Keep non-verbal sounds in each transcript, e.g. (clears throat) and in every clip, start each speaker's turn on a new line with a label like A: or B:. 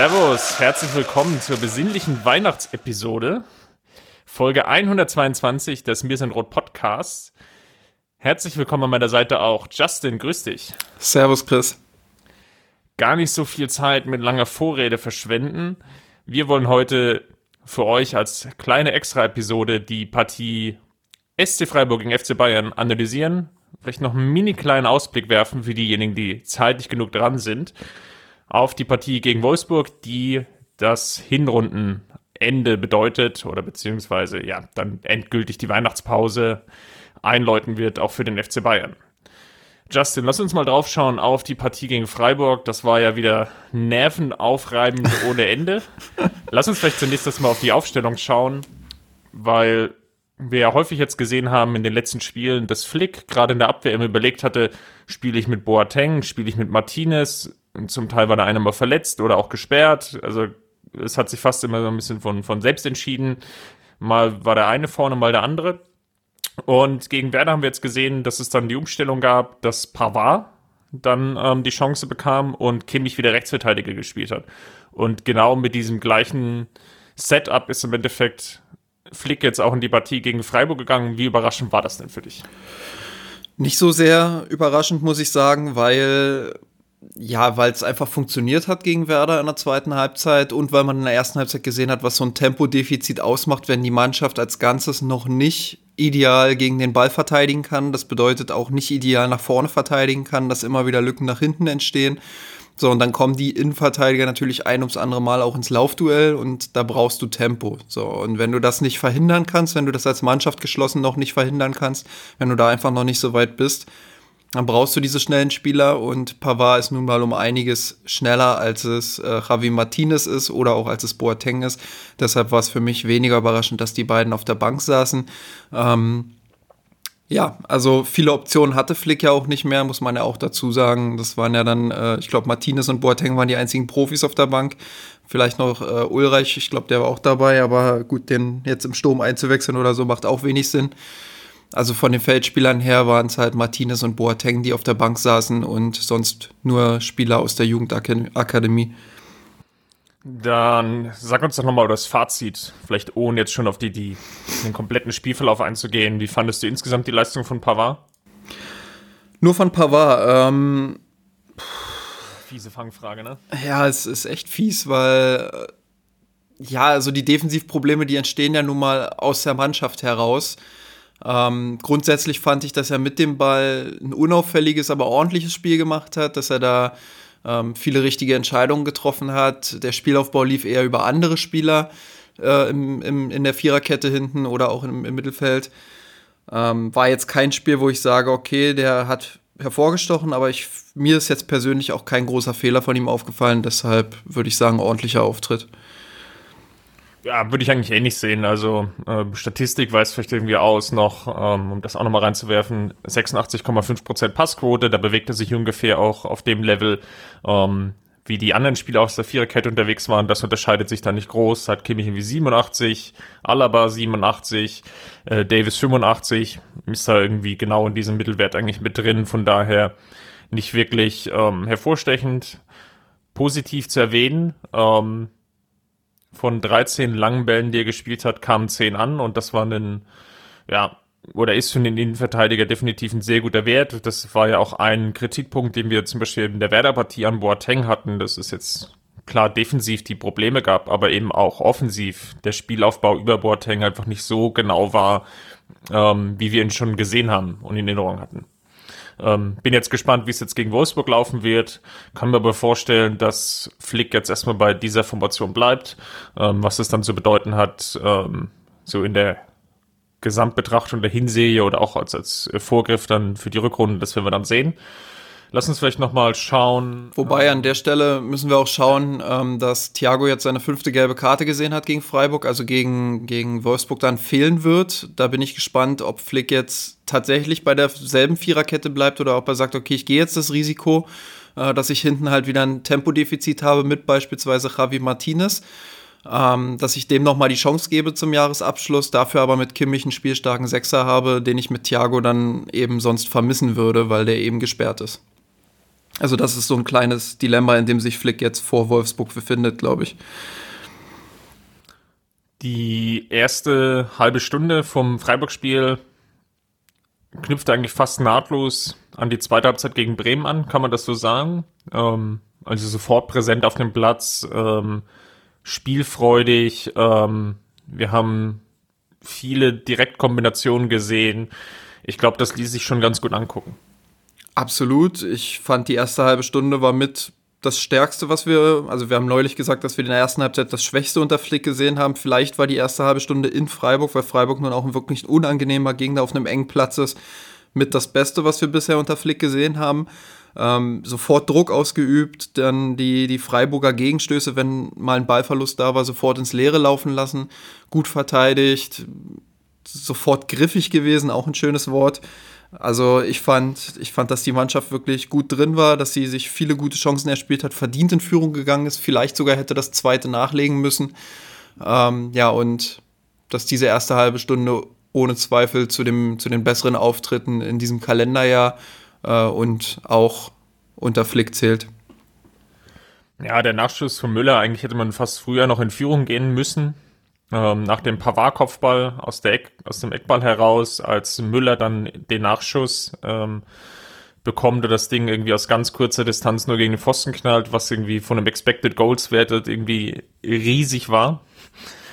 A: Servus, herzlich willkommen zur besinnlichen Weihnachtsepisode, Folge 122 des Mir sind Rot Podcasts. Herzlich willkommen an meiner Seite auch Justin, grüß dich.
B: Servus, Chris.
A: Gar nicht so viel Zeit mit langer Vorrede verschwenden. Wir wollen heute für euch als kleine Extra-Episode die Partie SC Freiburg gegen FC Bayern analysieren, vielleicht noch einen mini kleinen Ausblick werfen für diejenigen, die zeitlich genug dran sind auf die Partie gegen Wolfsburg, die das Hinrundenende bedeutet oder beziehungsweise ja dann endgültig die Weihnachtspause einläuten wird, auch für den FC Bayern. Justin, lass uns mal draufschauen auf die Partie gegen Freiburg. Das war ja wieder nervenaufreibend (laughs) ohne Ende. Lass uns vielleicht zunächst das mal auf die Aufstellung schauen, weil wir ja häufig jetzt gesehen haben in den letzten Spielen, dass Flick gerade in der Abwehr immer überlegt hatte, spiele ich mit Boateng, spiele ich mit Martinez, zum Teil war der eine mal verletzt oder auch gesperrt. Also es hat sich fast immer so ein bisschen von, von selbst entschieden. Mal war der eine vorne, mal der andere. Und gegen Werder haben wir jetzt gesehen, dass es dann die Umstellung gab, dass Pavard dann ähm, die Chance bekam und Kimmich wieder Rechtsverteidiger gespielt hat. Und genau mit diesem gleichen Setup ist im Endeffekt Flick jetzt auch in die Partie gegen Freiburg gegangen. Wie überraschend war das denn für dich?
B: Nicht so sehr überraschend, muss ich sagen, weil ja, weil es einfach funktioniert hat gegen Werder in der zweiten Halbzeit und weil man in der ersten Halbzeit gesehen hat, was so ein Tempodefizit ausmacht, wenn die Mannschaft als Ganzes noch nicht ideal gegen den Ball verteidigen kann. Das bedeutet auch nicht ideal nach vorne verteidigen kann, dass immer wieder Lücken nach hinten entstehen. So, und dann kommen die Innenverteidiger natürlich ein ums andere Mal auch ins Laufduell und da brauchst du Tempo. So, und wenn du das nicht verhindern kannst, wenn du das als Mannschaft geschlossen noch nicht verhindern kannst, wenn du da einfach noch nicht so weit bist, dann brauchst du diese schnellen Spieler und Pavard ist nun mal um einiges schneller, als es äh, Javi Martinez ist oder auch als es Boateng ist. Deshalb war es für mich weniger überraschend, dass die beiden auf der Bank saßen. Ähm, ja, also viele Optionen hatte Flick ja auch nicht mehr, muss man ja auch dazu sagen. Das waren ja dann, äh, ich glaube, Martinez und Boateng waren die einzigen Profis auf der Bank. Vielleicht noch äh, Ulreich, ich glaube, der war auch dabei, aber gut, den jetzt im Sturm einzuwechseln oder so macht auch wenig Sinn. Also von den Feldspielern her waren es halt Martinez und Boateng, die auf der Bank saßen und sonst nur Spieler aus der Jugendakademie.
A: Dann sag uns doch nochmal das Fazit, vielleicht ohne jetzt schon auf die, die, den kompletten Spielverlauf einzugehen. Wie fandest du insgesamt die Leistung von Pavard?
B: Nur von Pavard. Ähm,
A: Fiese Fangfrage, ne?
B: Ja, es ist echt fies, weil ja, also die Defensivprobleme, die entstehen ja nun mal aus der Mannschaft heraus. Ähm, grundsätzlich fand ich, dass er mit dem Ball ein unauffälliges, aber ordentliches Spiel gemacht hat, dass er da ähm, viele richtige Entscheidungen getroffen hat. Der Spielaufbau lief eher über andere Spieler äh, im, im, in der Viererkette hinten oder auch im, im Mittelfeld. Ähm, war jetzt kein Spiel, wo ich sage, okay, der hat hervorgestochen, aber ich, mir ist jetzt persönlich auch kein großer Fehler von ihm aufgefallen. Deshalb würde ich sagen, ordentlicher Auftritt.
A: Ja, würde ich eigentlich ähnlich sehen. Also äh, Statistik weist vielleicht irgendwie aus noch, ähm, um das auch nochmal reinzuwerfen, 86,5% Passquote, da bewegt er sich ungefähr auch auf dem Level, ähm, wie die anderen Spieler aus der Viererkette unterwegs waren. Das unterscheidet sich da nicht groß. Hat Kimmich irgendwie 87, Alaba 87, äh, Davis 85, ist da irgendwie genau in diesem Mittelwert eigentlich mit drin. Von daher nicht wirklich ähm, hervorstechend. Positiv zu erwähnen, ähm, von 13 langen Bällen, die er gespielt hat, kamen 10 an und das war ein, ja, oder ist für den Innenverteidiger definitiv ein sehr guter Wert. Das war ja auch ein Kritikpunkt, den wir zum Beispiel in der Werder-Partie an Boateng hatten. Das ist jetzt klar defensiv die Probleme gab, aber eben auch offensiv der Spielaufbau über Boateng einfach nicht so genau war, ähm, wie wir ihn schon gesehen haben und in Erinnerung hatten. Ähm, bin jetzt gespannt, wie es jetzt gegen Wolfsburg laufen wird. Kann mir aber vorstellen, dass Flick jetzt erstmal bei dieser Formation bleibt. Ähm, was es dann zu bedeuten hat, ähm, so in der Gesamtbetrachtung der Hinserie oder auch als, als Vorgriff dann für die Rückrunde, das werden wir dann sehen. Lass uns vielleicht nochmal schauen.
B: Wobei an der Stelle müssen wir auch schauen, ähm, dass Thiago jetzt seine fünfte gelbe Karte gesehen hat gegen Freiburg, also gegen, gegen Wolfsburg dann fehlen wird. Da bin ich gespannt, ob Flick jetzt tatsächlich bei derselben Viererkette bleibt oder ob er sagt, okay, ich gehe jetzt das Risiko, äh, dass ich hinten halt wieder ein Tempodefizit habe mit beispielsweise Javi Martinez. Ähm, dass ich dem nochmal die Chance gebe zum Jahresabschluss, dafür aber mit Kimmich einen spielstarken Sechser habe, den ich mit Thiago dann eben sonst vermissen würde, weil der eben gesperrt ist. Also das ist so ein kleines Dilemma, in dem sich Flick jetzt vor Wolfsburg befindet, glaube ich.
A: Die erste halbe Stunde vom Freiburg-Spiel knüpft eigentlich fast nahtlos an die zweite Halbzeit gegen Bremen an, kann man das so sagen? Ähm, also sofort präsent auf dem Platz, ähm, spielfreudig. Ähm, wir haben viele Direktkombinationen gesehen. Ich glaube, das ließ sich schon ganz gut angucken.
B: Absolut. Ich fand die erste halbe Stunde war mit das Stärkste, was wir, also wir haben neulich gesagt, dass wir in der ersten Halbzeit das Schwächste unter Flick gesehen haben. Vielleicht war die erste halbe Stunde in Freiburg, weil Freiburg nun auch ein wirklich unangenehmer Gegner auf einem engen Platz ist, mit das Beste, was wir bisher unter Flick gesehen haben. Ähm, sofort Druck ausgeübt, dann die, die Freiburger Gegenstöße, wenn mal ein Ballverlust da war, sofort ins Leere laufen lassen, gut verteidigt, sofort griffig gewesen, auch ein schönes Wort. Also ich fand, ich fand, dass die Mannschaft wirklich gut drin war, dass sie sich viele gute Chancen erspielt hat, verdient in Führung gegangen ist, vielleicht sogar hätte das zweite nachlegen müssen. Ähm, ja, und dass diese erste halbe Stunde ohne Zweifel zu, dem, zu den besseren Auftritten in diesem Kalenderjahr äh, und auch unter Flick zählt.
A: Ja, der Nachschuss von Müller, eigentlich hätte man fast früher noch in Führung gehen müssen ähm, nach dem Pavard-Kopfball aus, der Eck, aus dem Eckball heraus, als Müller dann den Nachschuss ähm, bekommt und das Ding irgendwie aus ganz kurzer Distanz nur gegen den Pfosten knallt, was irgendwie von einem Expected Goals wertet irgendwie riesig war.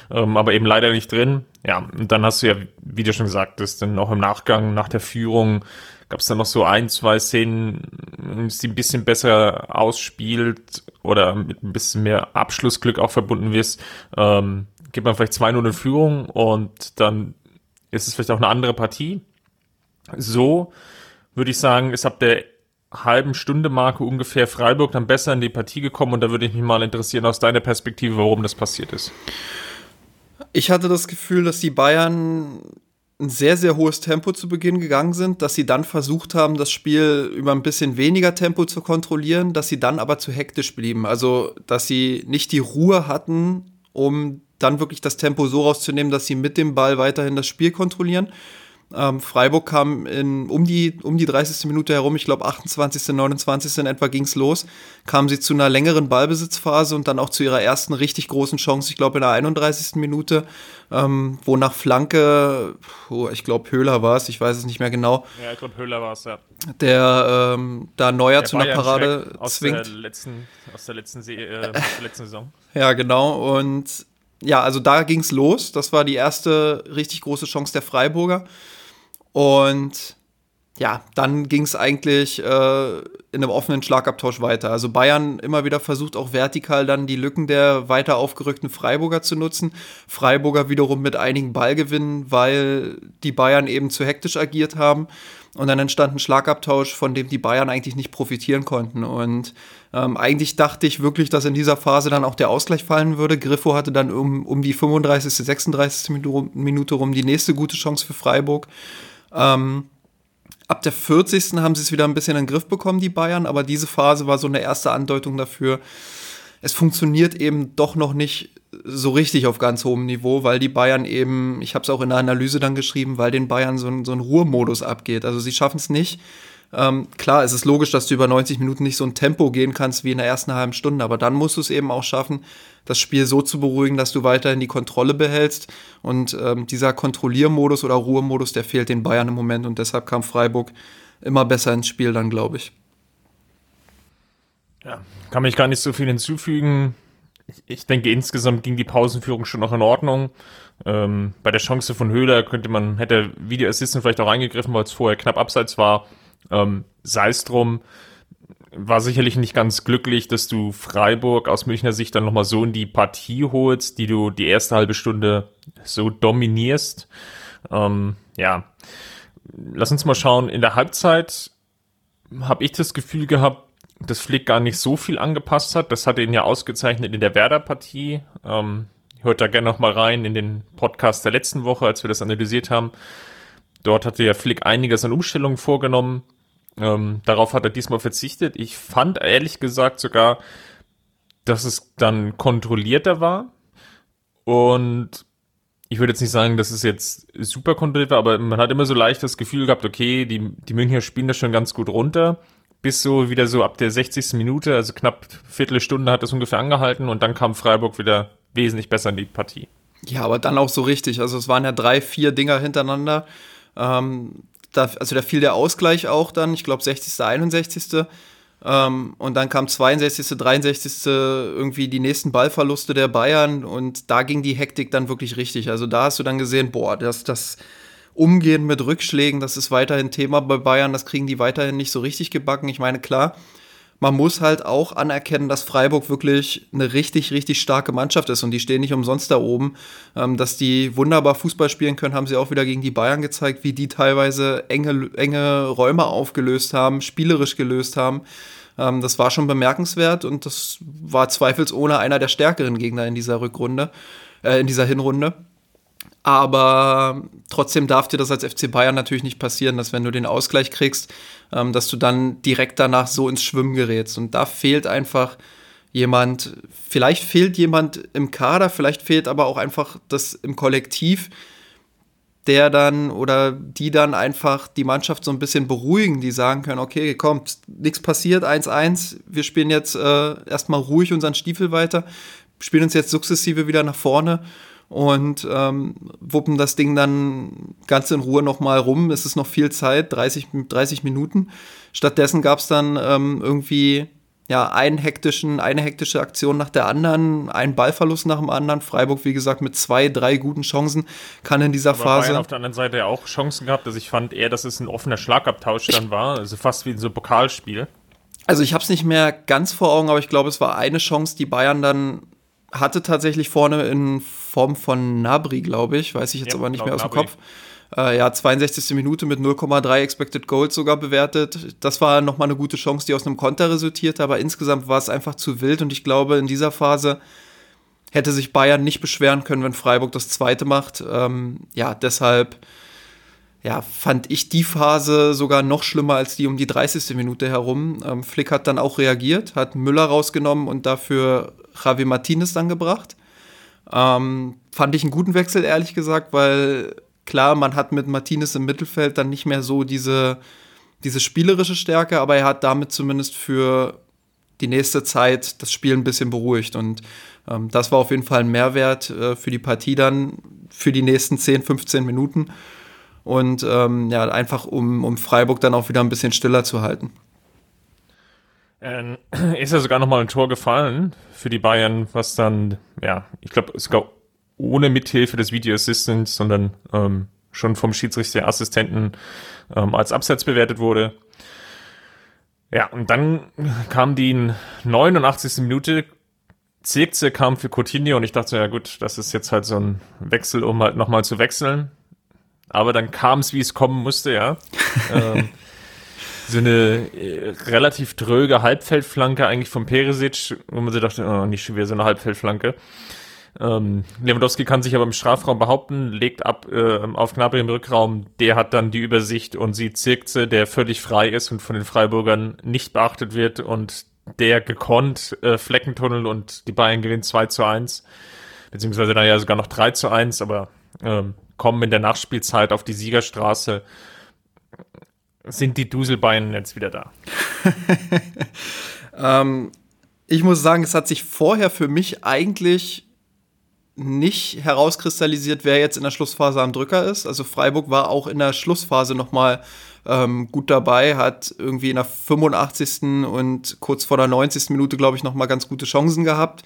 A: Ähm, aber eben leider nicht drin. Ja, und dann hast du ja, wie du schon gesagt hast, dann auch im Nachgang, nach der Führung, gab es dann noch so ein, zwei Szenen, die ein bisschen besser ausspielt oder mit ein bisschen mehr Abschlussglück auch verbunden wirst. Ähm, geht man vielleicht 2-0 in Führung und dann ist es vielleicht auch eine andere Partie. So würde ich sagen, ist ab der halben Stunde Marke ungefähr Freiburg dann besser in die Partie gekommen und da würde ich mich mal interessieren aus deiner Perspektive, warum das passiert ist.
B: Ich hatte das Gefühl, dass die Bayern ein sehr, sehr hohes Tempo zu Beginn gegangen sind, dass sie dann versucht haben, das Spiel über ein bisschen weniger Tempo zu kontrollieren, dass sie dann aber zu hektisch blieben. Also, dass sie nicht die Ruhe hatten, um dann wirklich das Tempo so rauszunehmen, dass sie mit dem Ball weiterhin das Spiel kontrollieren. Ähm, Freiburg kam in, um, die, um die 30. Minute herum, ich glaube 28., 29. in etwa ging's los, kamen sie zu einer längeren Ballbesitzphase und dann auch zu ihrer ersten richtig großen Chance, ich glaube in der 31. Minute, ähm, wo nach Flanke, oh, ich glaube Höhler war es, ich weiß es nicht mehr genau.
A: Ja, ich glaube Höhler war es, ja.
B: Der ähm, da Neuer der zu einer Parade
A: aus
B: zwingt.
A: Der letzten, aus der letzten, Se äh, (laughs) letzten Saison.
B: Ja, genau. Und ja, also da ging's los. Das war die erste richtig große Chance der Freiburger. Und ja, dann ging es eigentlich äh, in einem offenen Schlagabtausch weiter. Also Bayern immer wieder versucht auch vertikal dann die Lücken der weiter aufgerückten Freiburger zu nutzen. Freiburger wiederum mit einigen Ballgewinnen, weil die Bayern eben zu hektisch agiert haben. Und dann entstand ein Schlagabtausch, von dem die Bayern eigentlich nicht profitieren konnten. Und ähm, eigentlich dachte ich wirklich, dass in dieser Phase dann auch der Ausgleich fallen würde. Griffo hatte dann um, um die 35., 36. Minute rum die nächste gute Chance für Freiburg. Ähm, ab der 40. haben sie es wieder ein bisschen in den Griff bekommen, die Bayern, aber diese Phase war so eine erste Andeutung dafür. Es funktioniert eben doch noch nicht so richtig auf ganz hohem Niveau, weil die Bayern eben, ich habe es auch in der Analyse dann geschrieben, weil den Bayern so ein, so ein Ruhemodus abgeht. Also sie schaffen es nicht. Ähm, klar, es ist logisch, dass du über 90 Minuten nicht so ein Tempo gehen kannst wie in der ersten halben Stunde, aber dann musst du es eben auch schaffen, das Spiel so zu beruhigen, dass du weiterhin die Kontrolle behältst. Und ähm, dieser Kontrolliermodus oder Ruhemodus, der fehlt den Bayern im Moment und deshalb kam Freiburg immer besser ins Spiel dann, glaube ich.
A: Ja, kann mich gar nicht so viel hinzufügen ich denke, insgesamt ging die Pausenführung schon noch in Ordnung. Ähm, bei der Chance von Höhler könnte man, hätte Video Assistant vielleicht auch eingegriffen, weil es vorher knapp abseits war. Ähm, Sei es drum, war sicherlich nicht ganz glücklich, dass du Freiburg aus Münchner Sicht dann nochmal so in die Partie holst, die du die erste halbe Stunde so dominierst. Ähm, ja, lass uns mal schauen. In der Halbzeit habe ich das Gefühl gehabt, dass Flick gar nicht so viel angepasst hat. Das hat ihn ja ausgezeichnet in der Werder-Partie. Ähm, hört da gerne noch mal rein in den Podcast der letzten Woche, als wir das analysiert haben. Dort hatte ja Flick einiges an Umstellungen vorgenommen. Ähm, darauf hat er diesmal verzichtet. Ich fand ehrlich gesagt sogar, dass es dann kontrollierter war. Und ich würde jetzt nicht sagen, dass es jetzt super kontrolliert war, aber man hat immer so leicht das Gefühl gehabt, okay, die, die Münchner spielen das schon ganz gut runter. Bis so wieder so ab der 60. Minute, also knapp Viertelstunde hat das ungefähr angehalten und dann kam Freiburg wieder wesentlich besser in die Partie.
B: Ja, aber dann auch so richtig. Also es waren ja drei, vier Dinger hintereinander. Ähm, da, also da fiel der Ausgleich auch dann, ich glaube 60., 61. Ähm, und dann kam 62., 63. irgendwie die nächsten Ballverluste der Bayern und da ging die Hektik dann wirklich richtig. Also da hast du dann gesehen, boah, das, das Umgehen mit Rückschlägen, das ist weiterhin Thema bei Bayern, das kriegen die weiterhin nicht so richtig gebacken. Ich meine, klar, man muss halt auch anerkennen, dass Freiburg wirklich eine richtig, richtig starke Mannschaft ist und die stehen nicht umsonst da oben. Ähm, dass die wunderbar Fußball spielen können, haben sie auch wieder gegen die Bayern gezeigt, wie die teilweise enge, enge Räume aufgelöst haben, spielerisch gelöst haben. Ähm, das war schon bemerkenswert und das war zweifelsohne einer der stärkeren Gegner in dieser Rückrunde, äh, in dieser Hinrunde. Aber trotzdem darf dir das als FC Bayern natürlich nicht passieren, dass wenn du den Ausgleich kriegst, ähm, dass du dann direkt danach so ins Schwimmen gerätst. Und da fehlt einfach jemand, vielleicht fehlt jemand im Kader, vielleicht fehlt aber auch einfach das im Kollektiv, der dann oder die dann einfach die Mannschaft so ein bisschen beruhigen, die sagen können, okay, komm, nichts passiert, 1-1, wir spielen jetzt äh, erstmal ruhig unseren Stiefel weiter, spielen uns jetzt sukzessive wieder nach vorne und ähm, wuppen das Ding dann ganz in Ruhe nochmal rum. Es ist noch viel Zeit, 30, 30 Minuten. Stattdessen gab es dann ähm, irgendwie ja, einen hektischen, eine hektische Aktion nach der anderen, einen Ballverlust nach dem anderen. Freiburg, wie gesagt, mit zwei, drei guten Chancen kann in dieser
A: Aber
B: Phase.
A: Bayern auf der anderen Seite ja auch Chancen gehabt. Also ich fand eher, dass es ein offener Schlagabtausch dann war, also fast wie in so Pokalspiel.
B: Also ich habe es nicht mehr ganz vor Augen, aber ich glaube, es war eine Chance, die Bayern dann hatte tatsächlich vorne in Form von Nabri, glaube ich, weiß ich jetzt ja, aber nicht mehr aus dem Kopf. Äh, ja, 62. Minute mit 0,3 Expected Goals sogar bewertet. Das war nochmal eine gute Chance, die aus einem Konter resultierte, aber insgesamt war es einfach zu wild und ich glaube, in dieser Phase hätte sich Bayern nicht beschweren können, wenn Freiburg das zweite macht. Ähm, ja, deshalb ja, fand ich die Phase sogar noch schlimmer als die um die 30. Minute herum. Ähm, Flick hat dann auch reagiert, hat Müller rausgenommen und dafür Javi Martinez dann gebracht. Ähm, fand ich einen guten Wechsel, ehrlich gesagt, weil klar, man hat mit Martinez im Mittelfeld dann nicht mehr so diese, diese spielerische Stärke, aber er hat damit zumindest für die nächste Zeit das Spiel ein bisschen beruhigt. Und ähm, das war auf jeden Fall ein Mehrwert äh, für die Partie dann für die nächsten 10, 15 Minuten. Und ähm, ja, einfach um, um Freiburg dann auch wieder ein bisschen stiller zu halten.
A: Ähm, (clears throat) ist ja sogar nochmal ein Tor gefallen für die Bayern, was dann, ja, ich glaube, sogar ohne Mithilfe des Video Assistants, sondern ähm, schon vom Schiedsrichterassistenten ähm, als Abseits bewertet wurde. Ja, und dann kam die 89. Minute, Zirkze kam für Coutinho und ich dachte, ja gut, das ist jetzt halt so ein Wechsel, um halt nochmal zu wechseln. Aber dann kam es, wie es kommen musste, ja. (laughs) ähm, so eine äh, relativ dröge Halbfeldflanke eigentlich von Peresic, wo man sich dachte, oh, nicht schon wieder so eine Halbfeldflanke. Ähm, Lewandowski kann sich aber im Strafraum behaupten, legt ab äh, auf Gnabry im Rückraum. Der hat dann die Übersicht und sieht Zirkze, der völlig frei ist und von den Freiburgern nicht beachtet wird und der gekonnt äh, Fleckentunnel und die Bayern gewinnen 2 zu 1. Beziehungsweise dann ja sogar noch 3 zu 1, aber ähm, kommen in der Nachspielzeit auf die Siegerstraße sind die Duselbeinen jetzt wieder da? (laughs)
B: ähm, ich muss sagen, es hat sich vorher für mich eigentlich nicht herauskristallisiert, wer jetzt in der Schlussphase am Drücker ist. Also Freiburg war auch in der Schlussphase noch mal ähm, gut dabei, hat irgendwie in der 85. und kurz vor der 90. Minute, glaube ich, noch mal ganz gute Chancen gehabt.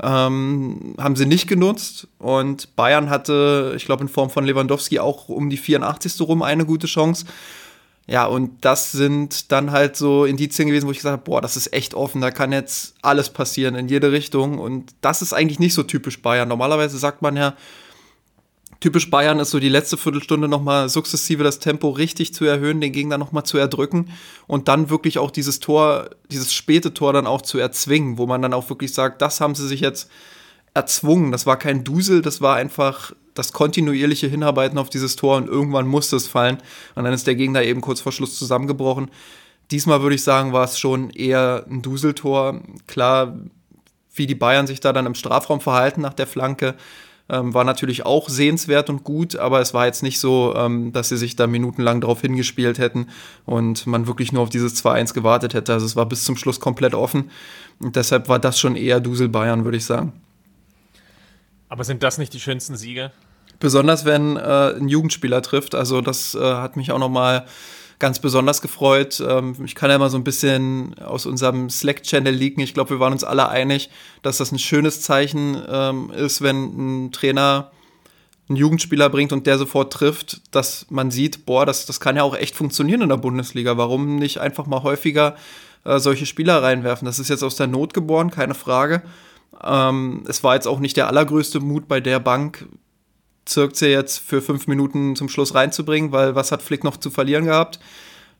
B: Ähm, haben sie nicht genutzt und Bayern hatte, ich glaube, in Form von Lewandowski auch um die 84. rum eine gute Chance. Ja, und das sind dann halt so Indizien gewesen, wo ich gesagt habe, boah, das ist echt offen, da kann jetzt alles passieren in jede Richtung. Und das ist eigentlich nicht so typisch Bayern. Normalerweise sagt man ja, Typisch Bayern ist so die letzte Viertelstunde nochmal sukzessive das Tempo richtig zu erhöhen, den Gegner nochmal zu erdrücken und dann wirklich auch dieses Tor, dieses späte Tor dann auch zu erzwingen, wo man dann auch wirklich sagt, das haben sie sich jetzt erzwungen. Das war kein Dusel, das war einfach das kontinuierliche Hinarbeiten auf dieses Tor und irgendwann musste es fallen und dann ist der Gegner eben kurz vor Schluss zusammengebrochen. Diesmal würde ich sagen, war es schon eher ein Duseltor. Klar, wie die Bayern sich da dann im Strafraum verhalten nach der Flanke, ähm, war natürlich auch sehenswert und gut, aber es war jetzt nicht so, ähm, dass sie sich da minutenlang darauf hingespielt hätten und man wirklich nur auf dieses 2-1 gewartet hätte. Also es war bis zum Schluss komplett offen und deshalb war das schon eher Dusel Bayern, würde ich sagen.
A: Aber sind das nicht die schönsten Siege?
B: Besonders wenn äh, ein Jugendspieler trifft. Also das äh, hat mich auch noch mal ganz besonders gefreut. Ähm, ich kann ja mal so ein bisschen aus unserem Slack-Channel liegen. Ich glaube, wir waren uns alle einig, dass das ein schönes Zeichen ähm, ist, wenn ein Trainer einen Jugendspieler bringt und der sofort trifft, dass man sieht, boah, das, das kann ja auch echt funktionieren in der Bundesliga. Warum nicht einfach mal häufiger äh, solche Spieler reinwerfen? Das ist jetzt aus der Not geboren, keine Frage. Ähm, es war jetzt auch nicht der allergrößte Mut bei der Bank, Zirkze jetzt für fünf Minuten zum Schluss reinzubringen, weil was hat Flick noch zu verlieren gehabt?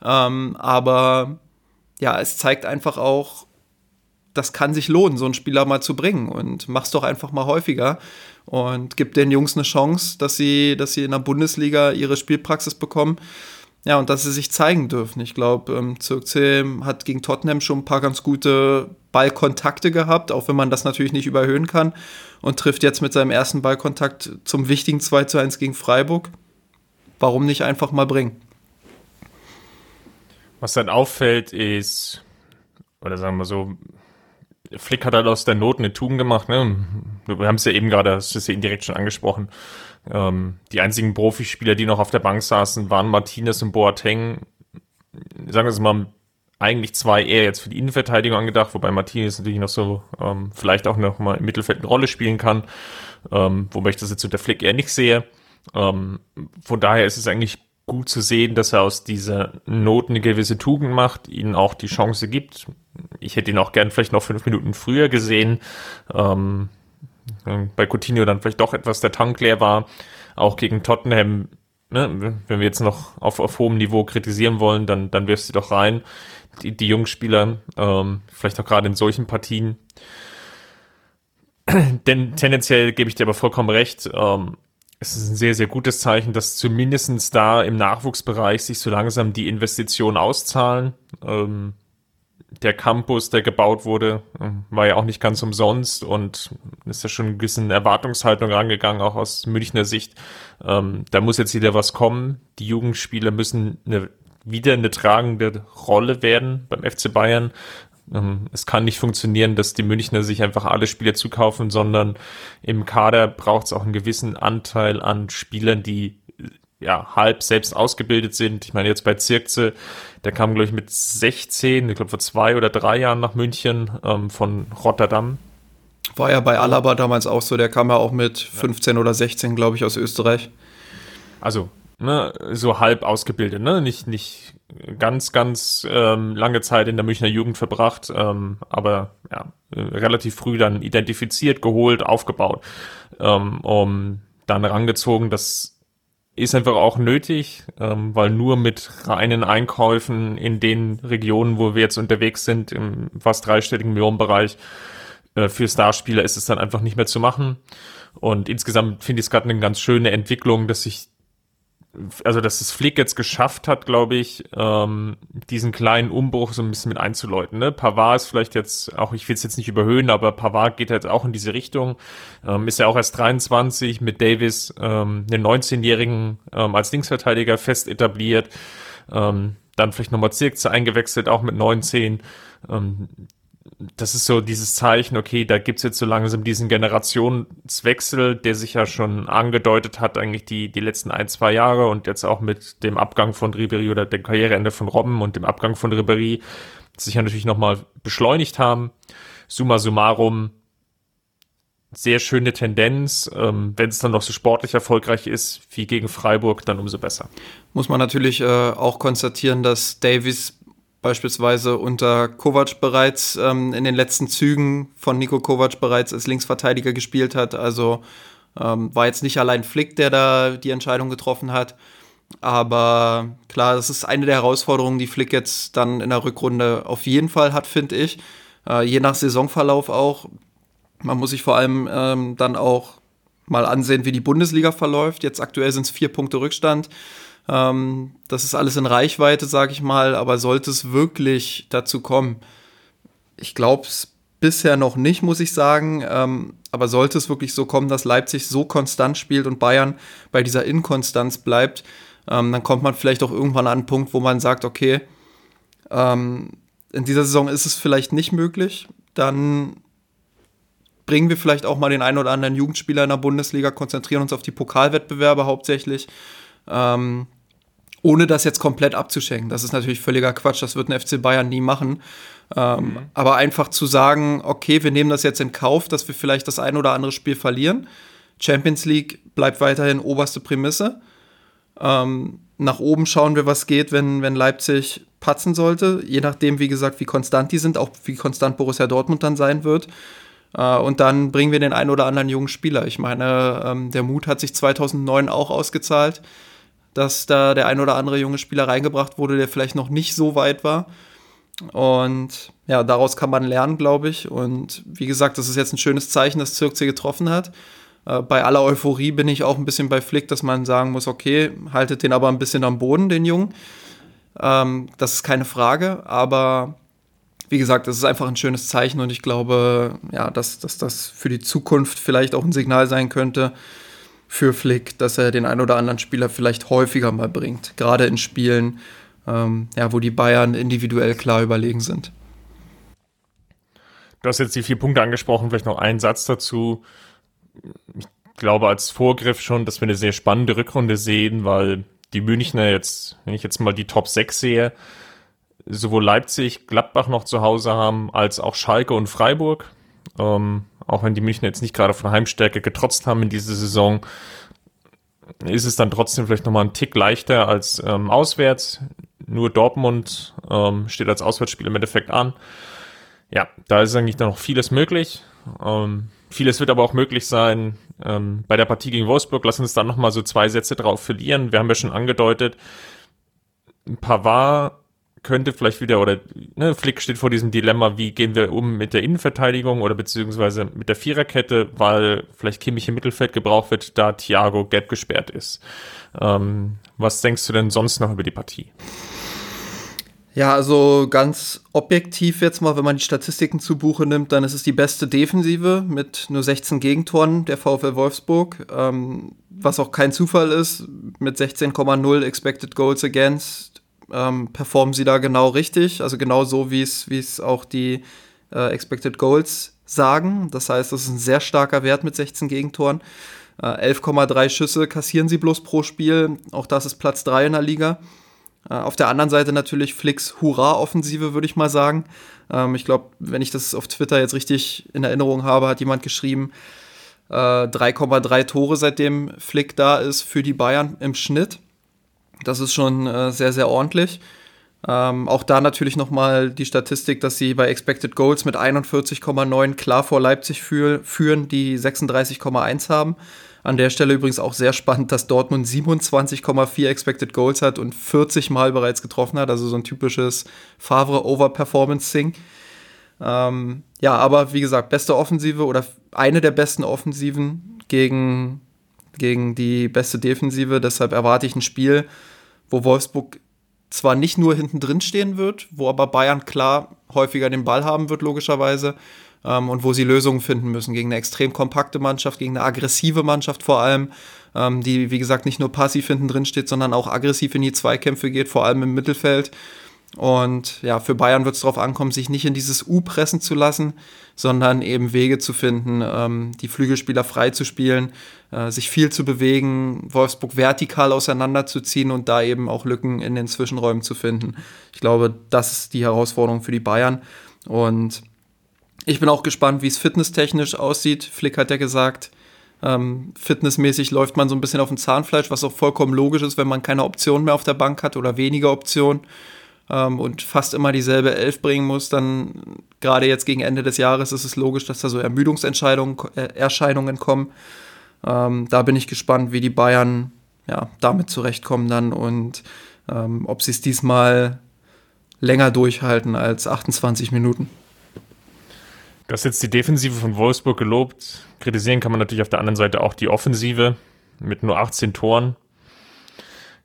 B: Ähm, aber ja, es zeigt einfach auch, das kann sich lohnen, so einen Spieler mal zu bringen und mach's doch einfach mal häufiger und gib den Jungs eine Chance, dass sie, dass sie in der Bundesliga ihre Spielpraxis bekommen. Ja, und dass sie sich zeigen dürfen. Ich glaube, ähm, Zirkzee hat gegen Tottenham schon ein paar ganz gute Ballkontakte gehabt, auch wenn man das natürlich nicht überhöhen kann. Und trifft jetzt mit seinem ersten Ballkontakt zum wichtigen 2 zu 1 gegen Freiburg. Warum nicht einfach mal bringen?
A: Was dann auffällt, ist, oder sagen wir so, Flick hat halt aus der Not eine Tugend gemacht. Ne? Wir haben es ja eben gerade, das ist ja indirekt schon angesprochen. Ähm, die einzigen Profispieler, die noch auf der Bank saßen, waren Martinez und Boateng. Sagen wir es mal, eigentlich zwei eher jetzt für die Innenverteidigung angedacht, wobei Martinez natürlich noch so ähm, vielleicht auch noch mal im Mittelfeld eine Rolle spielen kann, ähm, wobei ich das jetzt unter Flick eher nicht sehe. Ähm, von daher ist es eigentlich gut zu sehen, dass er aus dieser Not eine gewisse Tugend macht, ihnen auch die Chance gibt. Ich hätte ihn auch gern vielleicht noch fünf Minuten früher gesehen. Ähm, bei Coutinho dann vielleicht doch etwas der Tank leer war. Auch gegen Tottenham, ne, wenn wir jetzt noch auf, auf hohem Niveau kritisieren wollen, dann, dann wirfst du doch rein. Die, die Jungspieler, ähm, vielleicht auch gerade in solchen Partien. (clears throat) Denn tendenziell gebe ich dir aber vollkommen recht. Ähm, es ist ein sehr, sehr gutes Zeichen, dass zumindestens da im Nachwuchsbereich sich so langsam die Investitionen auszahlen. Ähm, der Campus, der gebaut wurde, ähm, war ja auch nicht ganz umsonst und ist ja schon ein bisschen Erwartungshaltung rangegangen, auch aus Münchner Sicht. Ähm, da muss jetzt wieder was kommen. Die Jugendspieler müssen eine, wieder eine tragende Rolle werden beim FC Bayern. Ähm, es kann nicht funktionieren, dass die Münchner sich einfach alle Spieler zukaufen, sondern im Kader braucht es auch einen gewissen Anteil an Spielern, die ja, halb selbst ausgebildet sind. Ich meine, jetzt bei Zirkze, der kam, glaube ich, mit 16, ich glaube, vor zwei oder drei Jahren nach München ähm, von Rotterdam.
B: War ja bei Alaba damals auch so, der kam ja auch mit 15 oder 16, glaube ich, aus Österreich.
A: Also, ne, so halb ausgebildet, ne? Nicht, nicht ganz, ganz ähm, lange Zeit in der Münchner Jugend verbracht, ähm, aber ja, relativ früh dann identifiziert, geholt, aufgebaut, ähm, um dann rangezogen, dass ist einfach auch nötig, ähm, weil nur mit reinen Einkäufen in den Regionen, wo wir jetzt unterwegs sind, im fast dreistelligen Millionenbereich, äh, für Starspieler ist es dann einfach nicht mehr zu machen. Und insgesamt finde ich es gerade eine ganz schöne Entwicklung, dass sich also dass es Flick jetzt geschafft hat, glaube ich, ähm, diesen kleinen Umbruch so ein bisschen mit einzuläuten. Ne? Pavard ist vielleicht jetzt auch, ich will es jetzt nicht überhöhen, aber Pavard geht jetzt auch in diese Richtung. Ähm, ist ja auch erst 23 mit Davis, ähm, den 19-Jährigen ähm, als Linksverteidiger fest etabliert. Ähm, dann vielleicht nochmal Zirkze eingewechselt, auch mit 19. Ähm, das ist so dieses Zeichen, okay, da gibt's jetzt so langsam diesen Generationswechsel, der sich ja schon angedeutet hat, eigentlich die, die letzten ein, zwei Jahre und jetzt auch mit dem Abgang von Ribery oder dem Karriereende von Robben und dem Abgang von Ribery sich ja natürlich nochmal beschleunigt haben. Summa summarum, sehr schöne Tendenz. Ähm, Wenn es dann noch so sportlich erfolgreich ist, wie gegen Freiburg, dann umso besser.
B: Muss man natürlich äh, auch konstatieren, dass Davies beispielsweise unter Kovac bereits ähm, in den letzten Zügen von Nico Kovac bereits als Linksverteidiger gespielt hat. Also Ähm, war jetzt nicht allein Flick, der da die Entscheidung getroffen hat. Aber klar, das ist eine der Herausforderungen, die Flick jetzt dann in der Rückrunde auf jeden Fall hat, finde ich. Äh, je nach Saisonverlauf auch. Man muss sich vor allem ähm, dann auch mal ansehen, wie die Bundesliga verläuft. Jetzt aktuell sind es vier Punkte Rückstand. Ähm, das ist alles in Reichweite, sage ich mal. Aber sollte es wirklich dazu kommen, ich glaube es bisher noch nicht, muss ich sagen. Ähm, aber sollte es wirklich so kommen, dass Leipzig so konstant spielt und Bayern bei dieser Inkonstanz bleibt, ähm, dann kommt man vielleicht auch irgendwann an einen Punkt, wo man sagt, okay, ähm, in dieser Saison ist es vielleicht nicht möglich, dann bringen wir vielleicht auch mal den einen oder anderen Jugendspieler in der Bundesliga, konzentrieren uns auf die Pokalwettbewerbe hauptsächlich, ähm, ohne das jetzt komplett abzuschenken. Das ist natürlich völliger Quatsch, das wird ein FC Bayern nie machen. Ähm, mhm. Aber einfach zu sagen, okay, wir nehmen das jetzt in Kauf, dass wir vielleicht das ein oder andere Spiel verlieren. Champions League bleibt weiterhin oberste Prämisse. Ähm, nach oben schauen wir, was geht, wenn, wenn Leipzig patzen sollte. Je nachdem, wie gesagt, wie konstant die sind, auch wie konstant Borussia Dortmund dann sein wird. Äh, und dann bringen wir den einen oder anderen jungen Spieler. Ich meine, ähm, der Mut hat sich 2009 auch ausgezahlt, dass da der ein oder andere junge Spieler reingebracht wurde, der vielleicht noch nicht so weit war. Und ja, daraus kann man lernen, glaube ich. Und wie gesagt, das ist jetzt ein schönes Zeichen, dass Zirkzee getroffen hat. Äh, bei aller Euphorie bin ich auch ein bisschen bei Flick, dass man sagen muss, okay, haltet den aber ein bisschen am Boden, den Jungen. Ähm, das ist keine Frage, aber wie gesagt, das ist einfach ein schönes Zeichen und ich glaube, ja, dass, dass das für die Zukunft vielleicht auch ein Signal sein könnte für Flick, dass er den einen oder anderen Spieler vielleicht häufiger mal bringt, gerade in Spielen, ähm, ja, wo die Bayern individuell klar überlegen sind.
A: Du hast jetzt die vier Punkte angesprochen, vielleicht noch einen Satz dazu ich glaube als Vorgriff schon, dass wir eine sehr spannende Rückrunde sehen, weil die Münchner jetzt, wenn ich jetzt mal die Top 6 sehe, sowohl Leipzig, Gladbach noch zu Hause haben, als auch Schalke und Freiburg. Ähm, auch wenn die Münchner jetzt nicht gerade von Heimstärke getrotzt haben in dieser Saison, ist es dann trotzdem vielleicht nochmal ein Tick leichter als ähm, auswärts. Nur Dortmund ähm, steht als Auswärtsspiel im Endeffekt an. Ja, da ist eigentlich noch vieles möglich. Ähm, Vieles wird aber auch möglich sein ähm, bei der Partie gegen Wolfsburg. Lass uns dann nochmal so zwei Sätze drauf verlieren. Wir haben ja schon angedeutet, Pavard könnte vielleicht wieder, oder ne, Flick steht vor diesem Dilemma, wie gehen wir um mit der Innenverteidigung oder beziehungsweise mit der Viererkette, weil vielleicht Kimmich im Mittelfeld gebraucht wird, da Thiago gelb gesperrt ist. Ähm, was denkst du denn sonst noch über die Partie?
B: Ja, also ganz objektiv jetzt mal, wenn man die Statistiken zu Buche nimmt, dann ist es die beste Defensive mit nur 16 Gegentoren der VfL Wolfsburg, ähm, was auch kein Zufall ist. Mit 16,0 Expected Goals Against ähm, performen sie da genau richtig, also genau so, wie es auch die äh, Expected Goals sagen. Das heißt, das ist ein sehr starker Wert mit 16 Gegentoren. Äh, 11,3 Schüsse kassieren sie bloß pro Spiel. Auch das ist Platz 3 in der Liga. Äh, auf der anderen Seite natürlich Flicks Hurra-Offensive, würde ich mal sagen. Ähm, ich glaube, wenn ich das auf Twitter jetzt richtig in Erinnerung habe, hat jemand geschrieben, 3,3 äh, Tore seitdem Flick da ist für die Bayern im Schnitt. Das ist schon äh, sehr, sehr ordentlich. Ähm, auch da natürlich nochmal die Statistik, dass sie bei Expected Goals mit 41,9 klar vor Leipzig für, führen, die 36,1 haben. An der Stelle übrigens auch sehr spannend, dass Dortmund 27,4 Expected Goals hat und 40 Mal bereits getroffen hat. Also so ein typisches Favre-Over-Performance-Thing. Ähm, ja, aber wie gesagt, beste Offensive oder eine der besten Offensiven gegen, gegen die beste Defensive. Deshalb erwarte ich ein Spiel, wo Wolfsburg zwar nicht nur hinten drin stehen wird, wo aber Bayern klar häufiger den Ball haben wird, logischerweise ähm, und wo sie Lösungen finden müssen gegen eine extrem kompakte Mannschaft, gegen eine aggressive Mannschaft vor allem, ähm, die, wie gesagt, nicht nur passiv hinten drin steht, sondern auch aggressiv in die Zweikämpfe geht, vor allem im Mittelfeld. Und ja, für Bayern wird es darauf ankommen, sich nicht in dieses U pressen zu lassen, sondern eben Wege zu finden, ähm, die Flügelspieler frei zu spielen, äh, sich viel zu bewegen, Wolfsburg vertikal auseinanderzuziehen und da eben auch Lücken in den Zwischenräumen zu finden. Ich glaube, das ist die Herausforderung für die Bayern. Und ich bin auch gespannt, wie es fitnesstechnisch aussieht. Flick hat ja gesagt, ähm, fitnessmäßig läuft man so ein bisschen auf dem Zahnfleisch, was auch vollkommen logisch ist, wenn man keine Option mehr auf der Bank hat oder weniger Optionen ähm, und fast immer dieselbe Elf bringen muss, dann gerade jetzt gegen Ende des Jahres ist es logisch, dass da so Ermüdungserscheinungen äh, kommen. Ähm, da bin ich gespannt, wie die Bayern ja, damit zurechtkommen dann und ähm, ob sie es diesmal länger durchhalten als 28 Minuten.
A: Du hast jetzt die Defensive von Wolfsburg gelobt. Kritisieren kann man natürlich auf der anderen Seite auch die Offensive mit nur 18 Toren.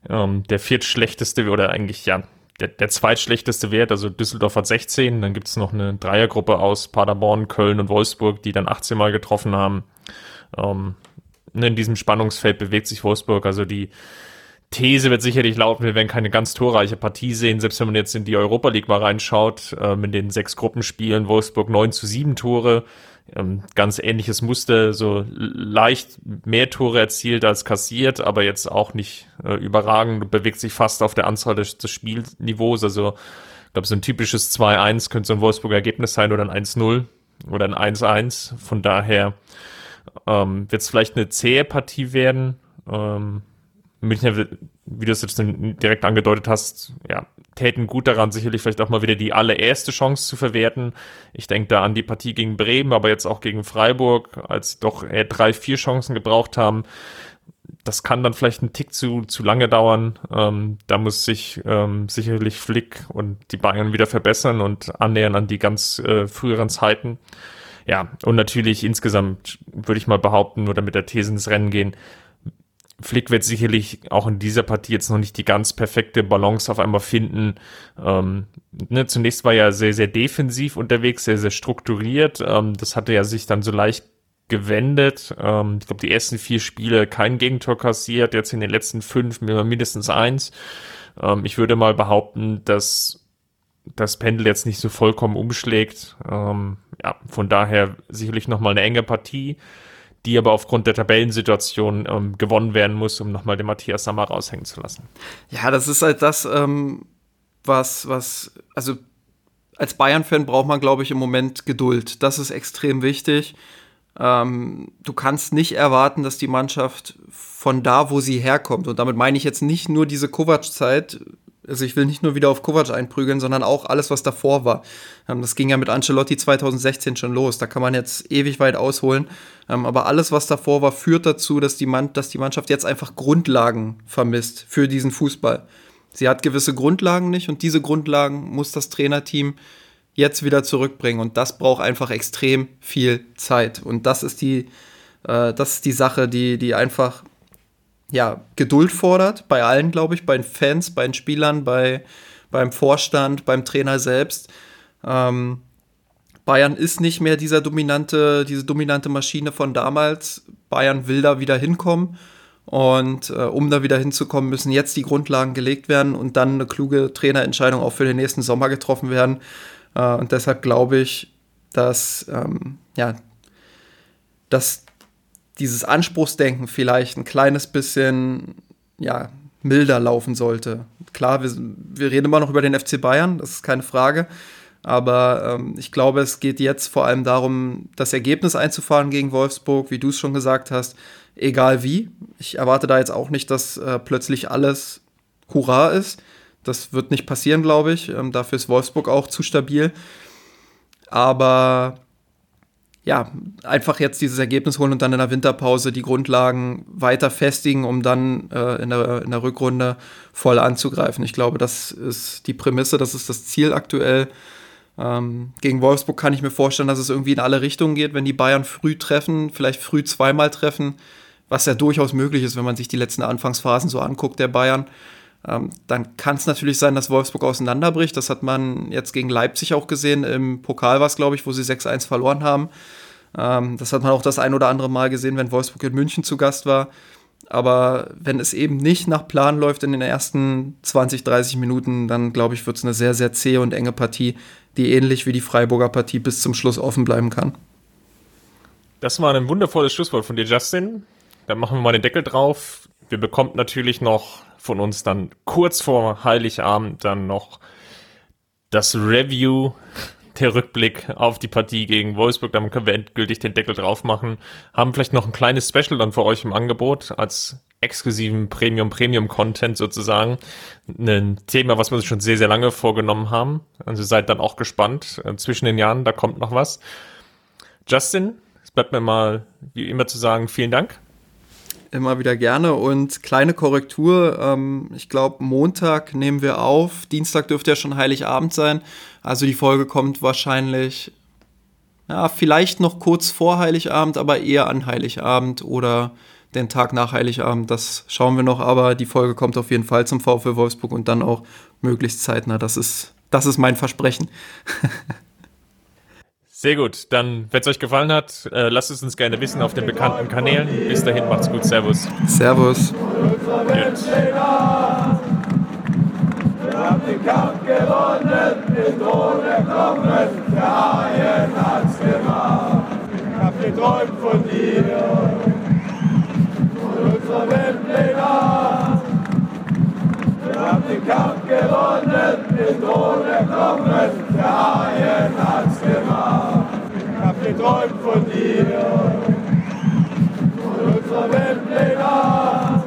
A: Ähm, der viertschlechteste oder eigentlich ja der, der zweitschlechteste Wert, also Düsseldorf hat 16, dann gibt es noch eine Dreiergruppe aus Paderborn, Köln und Wolfsburg, die dann 18 Mal getroffen haben. Ähm, ne, in diesem Spannungsfeld bewegt sich Wolfsburg, also die These wird sicherlich lauten, wir werden keine ganz torreiche Partie sehen, selbst wenn man jetzt in die Europa League mal reinschaut, ähm, in den sechs Gruppenspielen, Wolfsburg 9 zu 7 Tore, ähm, ganz ähnliches Muster, so leicht mehr Tore erzielt als kassiert, aber jetzt auch nicht äh, überragend, bewegt sich fast auf der Anzahl des, des Spielniveaus, also ich glaube, so ein typisches 2-1 könnte so ein Wolfsburger Ergebnis sein oder ein 1-0 oder ein 1-1, von daher ähm, wird es vielleicht eine zähe Partie werden, ähm, Münchner, wie du es jetzt direkt angedeutet hast, ja, täten gut daran, sicherlich vielleicht auch mal wieder die allererste Chance zu verwerten. Ich denke da an die Partie gegen Bremen, aber jetzt auch gegen Freiburg, als doch eher drei, vier Chancen gebraucht haben. Das kann dann vielleicht einen Tick zu, zu lange dauern. Ähm, da muss sich ähm, sicherlich Flick und die Bayern wieder verbessern und annähern an die ganz äh, früheren Zeiten. Ja, und natürlich insgesamt würde ich mal behaupten, nur damit der These ins Rennen gehen, Flick wird sicherlich auch in dieser Partie jetzt noch nicht die ganz perfekte Balance auf einmal finden. Ähm, ne, zunächst war er sehr, sehr defensiv unterwegs, sehr, sehr strukturiert. Ähm, das hatte er sich dann so leicht gewendet. Ähm, ich glaube, die ersten vier Spiele kein Gegentor kassiert, jetzt in den letzten fünf mindestens eins. Ähm, ich würde mal behaupten, dass das Pendel jetzt nicht so vollkommen umschlägt. Ähm, ja, von daher sicherlich nochmal eine enge Partie die aber aufgrund der Tabellensituation ähm, gewonnen werden muss, um nochmal den Matthias Sammer raushängen zu lassen.
B: Ja, das ist halt das, ähm, was, was, also als Bayern-Fan braucht man, glaube ich, im Moment Geduld. Das ist extrem wichtig. Ähm, du kannst nicht erwarten, dass die Mannschaft von da, wo sie herkommt, und damit meine ich jetzt nicht nur diese Kovac-Zeit, also ich will nicht nur wieder auf Kovac einprügeln, sondern auch alles, was davor war. Ähm, das ging ja mit Ancelotti 2016 schon los. Da kann man jetzt ewig weit ausholen. Ähm, aber alles, was davor war, führt dazu, dass die, Mann, dass die Mannschaft jetzt einfach Grundlagen vermisst für diesen Fußball. Sie hat gewisse Grundlagen nicht und diese Grundlagen muss das Trainerteam jetzt wieder zurückbringen. Und das braucht einfach extrem viel Zeit. Und das ist die, äh, das ist die Sache, die, die einfach ja, Geduld fordert, bei allen, glaube ich, bei den Fans, bei den Spielern, bei, beim Vorstand, beim Trainer selbst. Ähm, Bayern ist nicht mehr dieser dominante, diese dominante Maschine von damals. Bayern will da wieder hinkommen. Und äh, um da wieder hinzukommen, müssen jetzt die Grundlagen gelegt werden und dann eine kluge Trainerentscheidung auch für den nächsten Sommer getroffen werden. Äh, und deshalb glaube ich, dass, ähm, ja, dass dieses Anspruchsdenken vielleicht ein kleines bisschen ja, milder laufen sollte. Klar, wir, wir reden immer noch über den FC Bayern, das ist keine Frage. Aber ähm, ich glaube, es geht jetzt vor allem darum, das Ergebnis einzufahren gegen Wolfsburg, wie du es schon gesagt hast, egal wie. Ich erwarte da jetzt auch nicht, dass äh, plötzlich alles Hurra ist. Das wird nicht passieren, glaube ich. Ähm, dafür ist Wolfsburg auch zu stabil. Aber ja, einfach jetzt dieses Ergebnis holen und dann in der Winterpause die Grundlagen weiter festigen, um dann äh, in, der, in der Rückrunde voll anzugreifen. Ich glaube, das ist die Prämisse, das ist das Ziel aktuell. Ähm, gegen Wolfsburg kann ich mir vorstellen, dass es irgendwie in alle Richtungen geht, wenn die Bayern früh treffen, vielleicht früh zweimal treffen, was ja durchaus möglich ist, wenn man sich die letzten Anfangsphasen so anguckt, der Bayern. Ähm, dann kann es natürlich sein, dass Wolfsburg auseinanderbricht. Das hat man jetzt gegen Leipzig auch gesehen. Im Pokal war es, glaube ich, wo sie 6-1 verloren haben. Ähm, das hat man auch das ein oder andere Mal gesehen, wenn Wolfsburg in München zu Gast war. Aber wenn es eben nicht nach Plan läuft in den ersten 20, 30 Minuten, dann glaube ich, wird es eine sehr, sehr zähe und enge Partie, die ähnlich wie die Freiburger Partie bis zum Schluss offen bleiben kann.
A: Das war ein wundervolles Schlusswort von dir, Justin. Dann machen wir mal den Deckel drauf. Wir bekommen natürlich noch von uns dann kurz vor Heiligabend dann noch das Review, der Rückblick auf die Partie gegen Wolfsburg. Dann können wir endgültig den Deckel drauf machen. Haben vielleicht noch ein kleines Special dann für euch im Angebot als exklusiven Premium, Premium Content sozusagen. Ein Thema, was wir uns schon sehr, sehr lange vorgenommen haben. Also seid dann auch gespannt. Äh, zwischen den Jahren, da kommt noch was. Justin, es bleibt mir mal wie immer zu sagen, vielen Dank.
B: Immer wieder gerne. Und kleine Korrektur, ähm, ich glaube, Montag nehmen wir auf. Dienstag dürfte ja schon Heiligabend sein. Also die Folge kommt wahrscheinlich, ja, vielleicht noch kurz vor Heiligabend, aber eher an Heiligabend oder den Tag nach Heiligabend. Das schauen wir noch, aber die Folge kommt auf jeden Fall zum VfL Wolfsburg und dann auch möglichst zeitnah. Das ist, das ist mein Versprechen. (laughs)
A: Sehr gut. Dann, wenn es euch gefallen hat, äh, lasst es uns gerne wissen auf den bekannten Kanälen. Bis dahin, macht's gut. Servus.
B: Servus.
C: Wir haben den Kampf gewonnen, den Thron erklommen, der Haien hat's gemacht. Hab geträumt von dir, von unserer Weltpläne.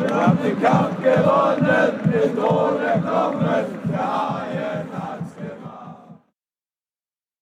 C: Wir haben den Kampf gewonnen, den Thron erklommen, der Haien